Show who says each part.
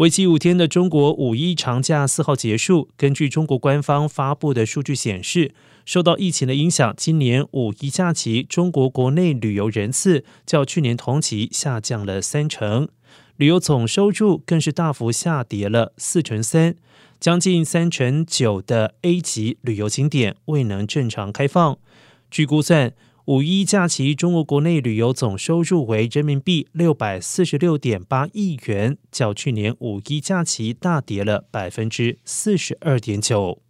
Speaker 1: 为期五天的中国五一长假四号结束。根据中国官方发布的数据显示，受到疫情的影响，今年五一假期中国国内旅游人次较去年同期下降了三成，旅游总收入更是大幅下跌了四成三，将近三成九的 A 级旅游景点未能正常开放。据估算。五一假期，中国国内旅游总收入为人民币六百四十六点八亿元，较去年五一假期大跌了百分之四十二点九。